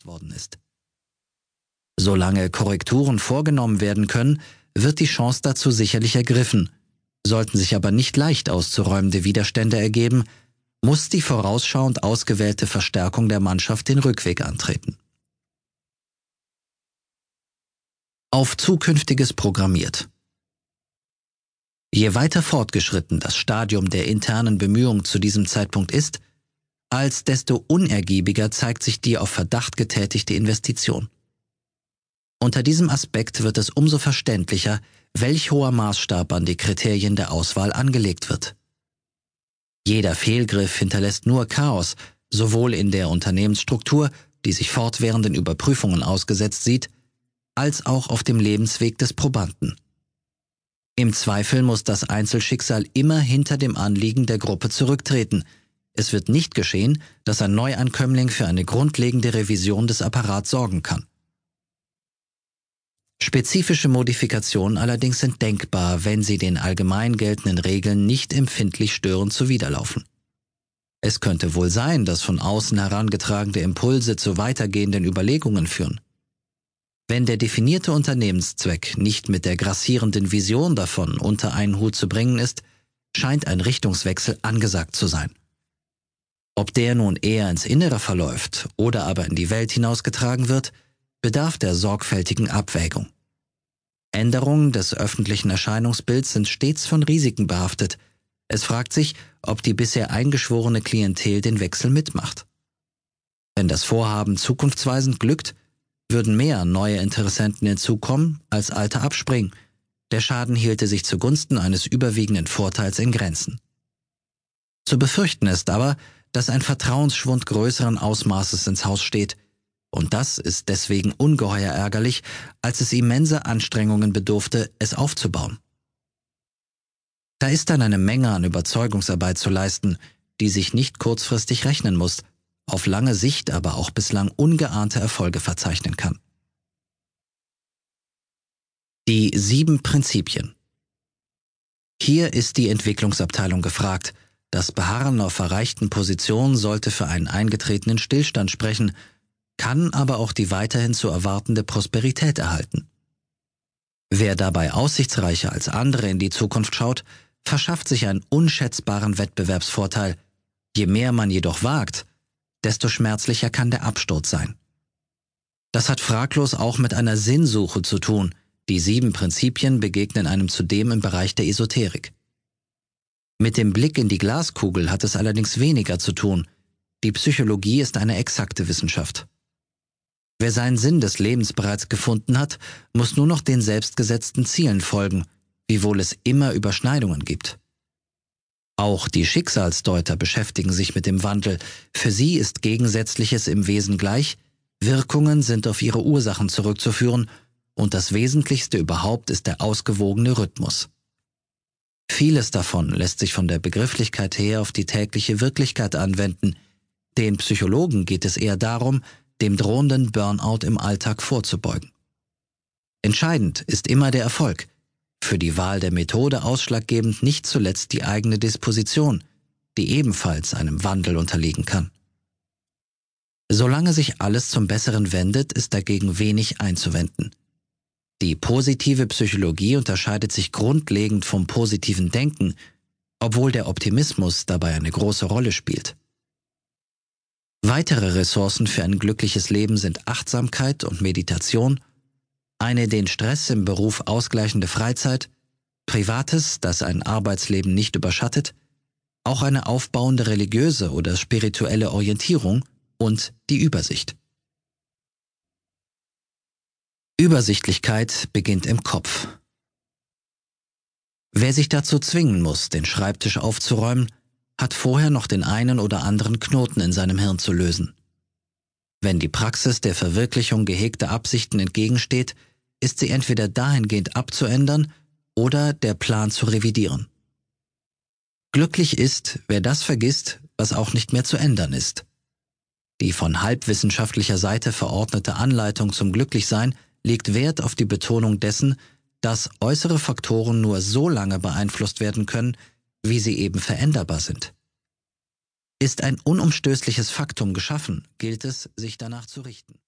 verpasst worden ist. Solange Korrekturen vorgenommen werden können, wird die Chance dazu sicherlich ergriffen. Sollten sich aber nicht leicht auszuräumende Widerstände ergeben, muss die vorausschauend ausgewählte Verstärkung der Mannschaft den Rückweg antreten. Auf Zukünftiges programmiert. Je weiter fortgeschritten das Stadium der internen Bemühungen zu diesem Zeitpunkt ist, als desto unergiebiger zeigt sich die auf Verdacht getätigte Investition. Unter diesem Aspekt wird es umso verständlicher, welch hoher Maßstab an die Kriterien der Auswahl angelegt wird. Jeder Fehlgriff hinterlässt nur Chaos, sowohl in der Unternehmensstruktur, die sich fortwährenden Überprüfungen ausgesetzt sieht, als auch auf dem Lebensweg des Probanden. Im Zweifel muss das Einzelschicksal immer hinter dem Anliegen der Gruppe zurücktreten. Es wird nicht geschehen, dass ein Neuankömmling für eine grundlegende Revision des Apparats sorgen kann. Spezifische Modifikationen allerdings sind denkbar, wenn sie den allgemein geltenden Regeln nicht empfindlich störend zuwiderlaufen. Es könnte wohl sein, dass von außen herangetragene Impulse zu weitergehenden Überlegungen führen. Wenn der definierte Unternehmenszweck nicht mit der grassierenden Vision davon unter einen Hut zu bringen ist, scheint ein Richtungswechsel angesagt zu sein. Ob der nun eher ins Innere verläuft oder aber in die Welt hinausgetragen wird, bedarf der sorgfältigen Abwägung. Änderungen des öffentlichen Erscheinungsbilds sind stets von Risiken behaftet. Es fragt sich, ob die bisher eingeschworene Klientel den Wechsel mitmacht. Wenn das Vorhaben zukunftsweisend glückt, würden mehr neue Interessenten hinzukommen, als alte abspringen. Der Schaden hielte sich zugunsten eines überwiegenden Vorteils in Grenzen. Zu befürchten ist aber, dass ein Vertrauensschwund größeren Ausmaßes ins Haus steht – und das ist deswegen ungeheuer ärgerlich, als es immense Anstrengungen bedurfte, es aufzubauen. Da ist dann eine Menge an Überzeugungsarbeit zu leisten, die sich nicht kurzfristig rechnen muss, auf lange Sicht aber auch bislang ungeahnte Erfolge verzeichnen kann. Die sieben Prinzipien. Hier ist die Entwicklungsabteilung gefragt. Das Beharren auf erreichten Positionen sollte für einen eingetretenen Stillstand sprechen, kann aber auch die weiterhin zu erwartende Prosperität erhalten. Wer dabei aussichtsreicher als andere in die Zukunft schaut, verschafft sich einen unschätzbaren Wettbewerbsvorteil. Je mehr man jedoch wagt, desto schmerzlicher kann der Absturz sein. Das hat fraglos auch mit einer Sinnsuche zu tun. Die sieben Prinzipien begegnen einem zudem im Bereich der Esoterik. Mit dem Blick in die Glaskugel hat es allerdings weniger zu tun. Die Psychologie ist eine exakte Wissenschaft. Wer seinen Sinn des Lebens bereits gefunden hat, muss nur noch den selbstgesetzten Zielen folgen, wiewohl es immer Überschneidungen gibt. Auch die Schicksalsdeuter beschäftigen sich mit dem Wandel. Für sie ist Gegensätzliches im Wesen gleich, Wirkungen sind auf ihre Ursachen zurückzuführen und das Wesentlichste überhaupt ist der ausgewogene Rhythmus. Vieles davon lässt sich von der Begrifflichkeit her auf die tägliche Wirklichkeit anwenden. Den Psychologen geht es eher darum, dem drohenden Burnout im Alltag vorzubeugen. Entscheidend ist immer der Erfolg, für die Wahl der Methode ausschlaggebend nicht zuletzt die eigene Disposition, die ebenfalls einem Wandel unterliegen kann. Solange sich alles zum Besseren wendet, ist dagegen wenig einzuwenden. Die positive Psychologie unterscheidet sich grundlegend vom positiven Denken, obwohl der Optimismus dabei eine große Rolle spielt. Weitere Ressourcen für ein glückliches Leben sind Achtsamkeit und Meditation, eine den Stress im Beruf ausgleichende Freizeit, Privates, das ein Arbeitsleben nicht überschattet, auch eine aufbauende religiöse oder spirituelle Orientierung und die Übersicht. Übersichtlichkeit beginnt im Kopf. Wer sich dazu zwingen muss, den Schreibtisch aufzuräumen, hat vorher noch den einen oder anderen Knoten in seinem Hirn zu lösen. Wenn die Praxis der Verwirklichung gehegter Absichten entgegensteht, ist sie entweder dahingehend abzuändern oder der Plan zu revidieren. Glücklich ist, wer das vergisst, was auch nicht mehr zu ändern ist. Die von halbwissenschaftlicher Seite verordnete Anleitung zum Glücklichsein legt Wert auf die Betonung dessen, dass äußere Faktoren nur so lange beeinflusst werden können, wie sie eben veränderbar sind. Ist ein unumstößliches Faktum geschaffen, gilt es, sich danach zu richten.